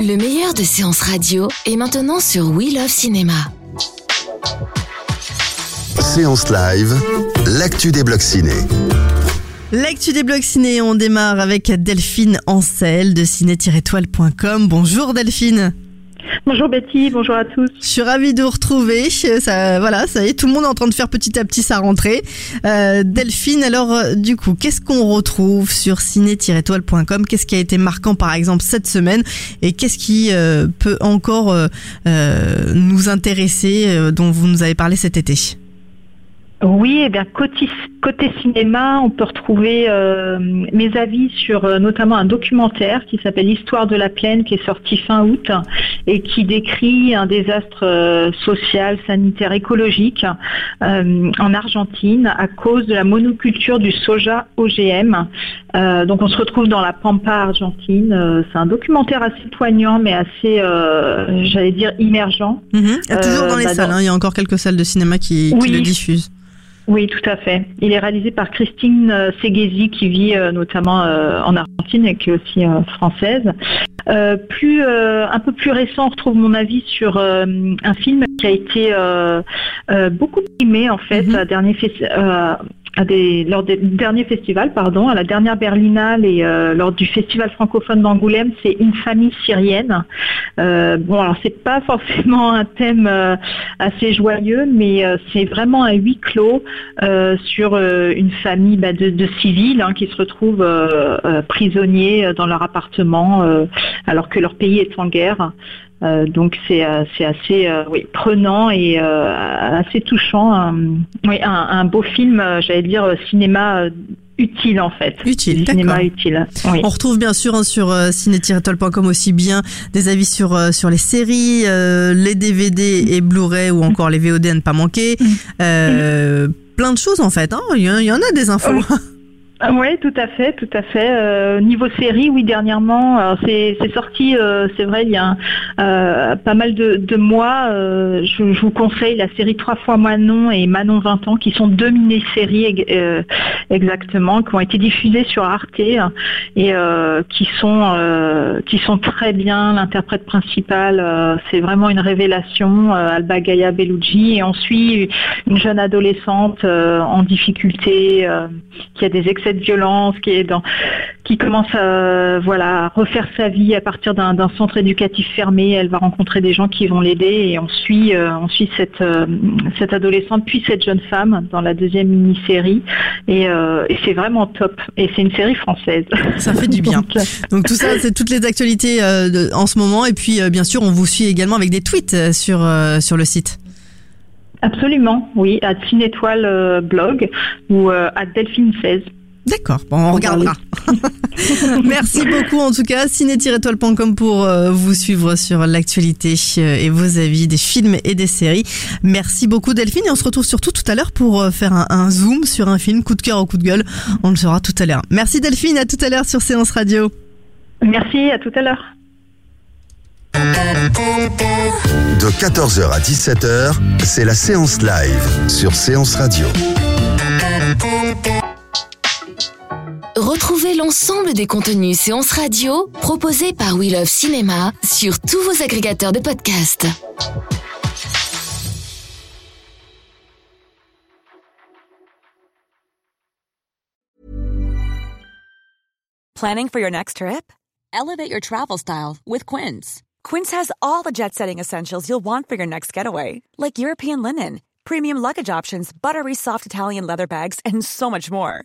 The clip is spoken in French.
Le meilleur de séances radio est maintenant sur We Love Cinéma. Séance live, l'actu des blocs ciné. L'actu des blocs ciné, on démarre avec Delphine Ancel de ciné-toile.com. Bonjour Delphine. Bonjour Betty, bonjour à tous. Je suis ravie de vous retrouver. Ça, voilà, ça y est, tout le monde est en train de faire petit à petit sa rentrée. Euh, Delphine, alors euh, du coup, qu'est-ce qu'on retrouve sur ciné-toile.com Qu'est-ce qui a été marquant par exemple cette semaine? Et qu'est-ce qui euh, peut encore euh, nous intéresser, euh, dont vous nous avez parlé cet été? Oui, eh bien côté, côté cinéma, on peut retrouver euh, mes avis sur euh, notamment un documentaire qui s'appelle Histoire de la plaine qui est sorti fin août et qui décrit un désastre euh, social, sanitaire, écologique en Argentine à cause de la monoculture du soja OGM. Donc on se retrouve dans la pampa argentine. C'est un documentaire assez poignant mais assez, j'allais dire, immergent. Mhm. Toujours dans les bah, salles, hein, il y a encore quelques salles de cinéma qui, qui Oui. le diffusent. Oui, tout à fait. Il est réalisé par Christine euh, Seguesi qui vit euh, notamment euh, en Argentine et qui est aussi française. Euh, plus euh, un peu plus récent, on retrouve mon avis sur euh, un film qui a été beaucoup primé en fait Mhm. à dernier fes- à des, lors des derniers festivals, pardon, à la dernière Berlinale et euh, lors du festival francophone d'Angoulême, c'est une famille syrienne. Euh, bon, alors c'est pas forcément un thème euh, assez joyeux, mais c'est vraiment un huis clos sur une famille bah, de, de civils hein, qui se retrouvent prisonniers dans leur appartement alors que leur pays est en guerre. Euh, donc c'est euh, assez euh, oui, prenant et euh, assez touchant. Un, oui, un, un beau film, j'allais dire cinéma utile en fait. Utile, cinéma utile. Oui. On retrouve bien sûr hein, sur euh, ciné-toile.com aussi bien des avis sur euh, sur les séries, euh, les DVD et Blu-ray ou encore les VOD à ne pas manquer. Euh, Plein de choses en fait. hein. Il y, en- a des infos. Oui, tout à fait, tout à fait. Euh, niveau série, oui, dernièrement, c'est sorti, euh, c'est vrai, il y a euh, pas mal de, mois. je, vous conseille la série Trois fois Manon et Manon 20 ans, qui sont deux mini-séries exactement, qui ont été diffusées sur Arte et qui sont très bien. L'interprète principal, euh, c'est vraiment une révélation, Alba Gaia Bellucci, et on suit une jeune adolescente en difficulté, qui a des excès de violence, qui est dans, qui commence à voilà refaire sa vie à partir d'un centre éducatif fermé. Elle va rencontrer des gens qui vont l'aider et on suit euh, on suit cette euh, cette adolescente puis cette jeune femme dans la deuxième mini-série et, euh, et c'est vraiment top. Et c'est une série française. Ça fait du bien. Donc, Donc tout ça, c'est toutes les actualités de- en ce moment. Et puis bien sûr, on vous suit également avec des tweets sur sur le site. absolument, oui, à Cinétoile blog ou à Delphine 16. D'accord, bon, on regardera. Merci beaucoup en tout cas, ciné-toile.com pour euh, vous suivre sur l'actualité euh, et vos avis des films et des séries. Merci beaucoup Delphine et on se retrouve surtout tout à l'heure pour euh, faire un, un zoom sur un film, coup de cœur ou coup de gueule. On le saura tout à l'heure. Merci Delphine, à tout à l'heure sur Séance Radio. Merci, à tout à l'heure. De 14h à 17h, c'est la séance live sur Séance Radio. Retrouvez l'ensemble des contenus séances radio proposés par We Love Cinéma sur tous vos agrégateurs de podcasts. Planning for your next trip? Elevate your travel style with Quince. Quince has all the jet setting essentials you'll want for your next getaway, like European linen, premium luggage options, buttery soft Italian leather bags, and so much more.